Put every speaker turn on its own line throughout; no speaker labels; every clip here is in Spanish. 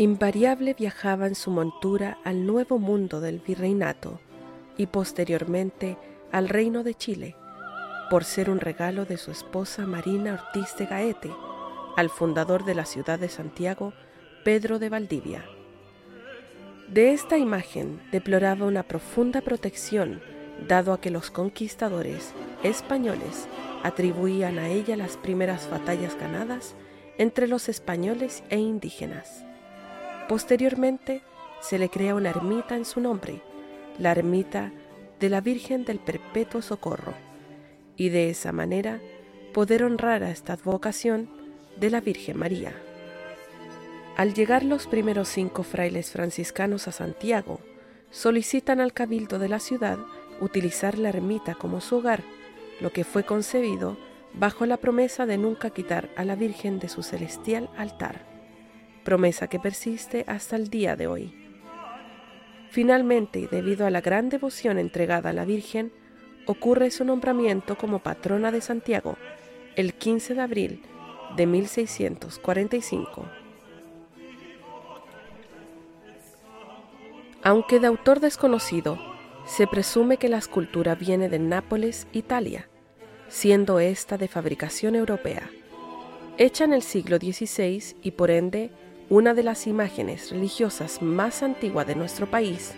Invariable viajaba en su montura al nuevo mundo del virreinato y posteriormente al reino de Chile, por ser un regalo de su esposa Marina Ortiz de Gaete, al fundador de la ciudad de Santiago, Pedro de Valdivia. De esta imagen deploraba una profunda protección, dado a que los conquistadores españoles atribuían a ella las primeras batallas ganadas entre los españoles e indígenas. Posteriormente se le crea una ermita en su nombre, la ermita de la Virgen del Perpetuo Socorro, y de esa manera poder honrar a esta advocación de la Virgen María. Al llegar los primeros cinco frailes franciscanos a Santiago, solicitan al cabildo de la ciudad utilizar la ermita como su hogar, lo que fue concebido bajo la promesa de nunca quitar a la Virgen de su celestial altar, promesa que persiste hasta el día de hoy. Finalmente, debido a la gran devoción entregada a la Virgen, ocurre su nombramiento como patrona de Santiago el 15 de abril de 1645. Aunque de autor desconocido, se presume que la escultura viene de Nápoles, Italia, siendo esta de fabricación europea. Hecha en el siglo XVI y por ende una de las imágenes religiosas más antiguas de nuestro país,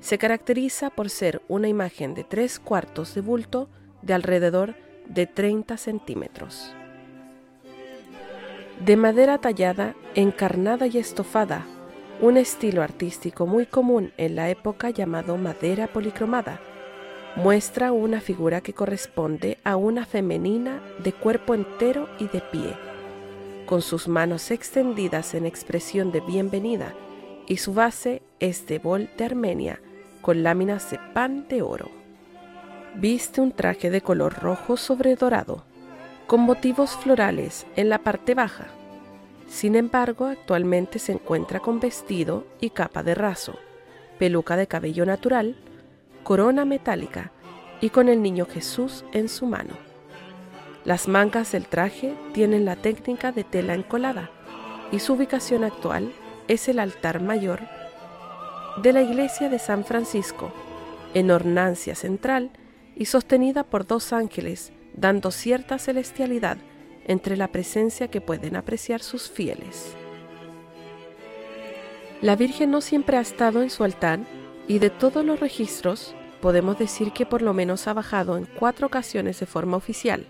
se caracteriza por ser una imagen de tres cuartos de bulto de alrededor de 30 centímetros. De madera tallada, encarnada y estofada, un estilo artístico muy común en la época llamado madera policromada, muestra una figura que corresponde a una femenina de cuerpo entero y de pie con sus manos extendidas en expresión de bienvenida, y su base es de bol de Armenia, con láminas de pan de oro. Viste un traje de color rojo sobre dorado, con motivos florales en la parte baja. Sin embargo, actualmente se encuentra con vestido y capa de raso, peluca de cabello natural, corona metálica y con el niño Jesús en su mano. Las mangas del traje tienen la técnica de tela encolada y su ubicación actual es el altar mayor de la iglesia de San Francisco, en hornancia central y sostenida por dos ángeles, dando cierta celestialidad entre la presencia que pueden apreciar sus fieles. La Virgen no siempre ha estado en su altar y de todos los registros podemos decir que por lo menos ha bajado en cuatro ocasiones de forma oficial.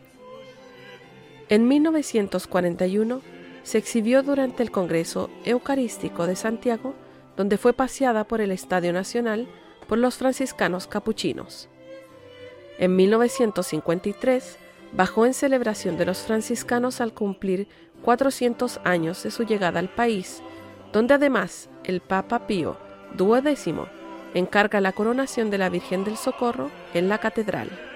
En 1941 se exhibió durante el Congreso Eucarístico de Santiago, donde fue paseada por el Estadio Nacional por los franciscanos capuchinos. En 1953 bajó en celebración de los franciscanos al cumplir 400 años de su llegada al país, donde además el Papa Pío XII encarga la coronación de la Virgen del Socorro en la catedral.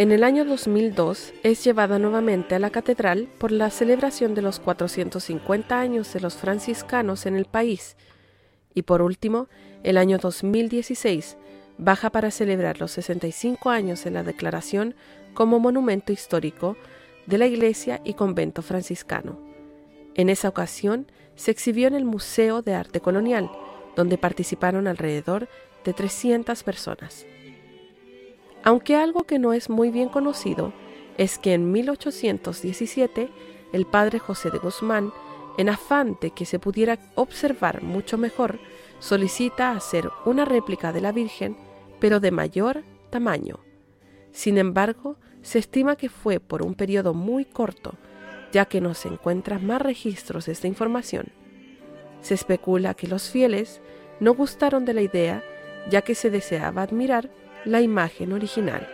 En el año 2002 es llevada nuevamente a la catedral por la celebración de los 450 años de los franciscanos en el país y por último, el año 2016 baja para celebrar los 65 años de la declaración como monumento histórico de la iglesia y convento franciscano. En esa ocasión se exhibió en el Museo de Arte Colonial, donde participaron alrededor de 300 personas. Aunque algo que no es muy bien conocido es que en 1817 el padre José de Guzmán, en afán de que se pudiera observar mucho mejor, solicita hacer una réplica de la Virgen, pero de mayor tamaño. Sin embargo, se estima que fue por un periodo muy corto, ya que no se encuentran más registros de esta información. Se especula que los fieles no gustaron de la idea, ya que se deseaba admirar la imagen original.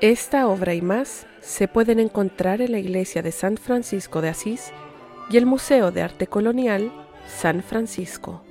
Esta obra y más se pueden encontrar en la iglesia de San Francisco de Asís y el Museo de Arte Colonial San Francisco.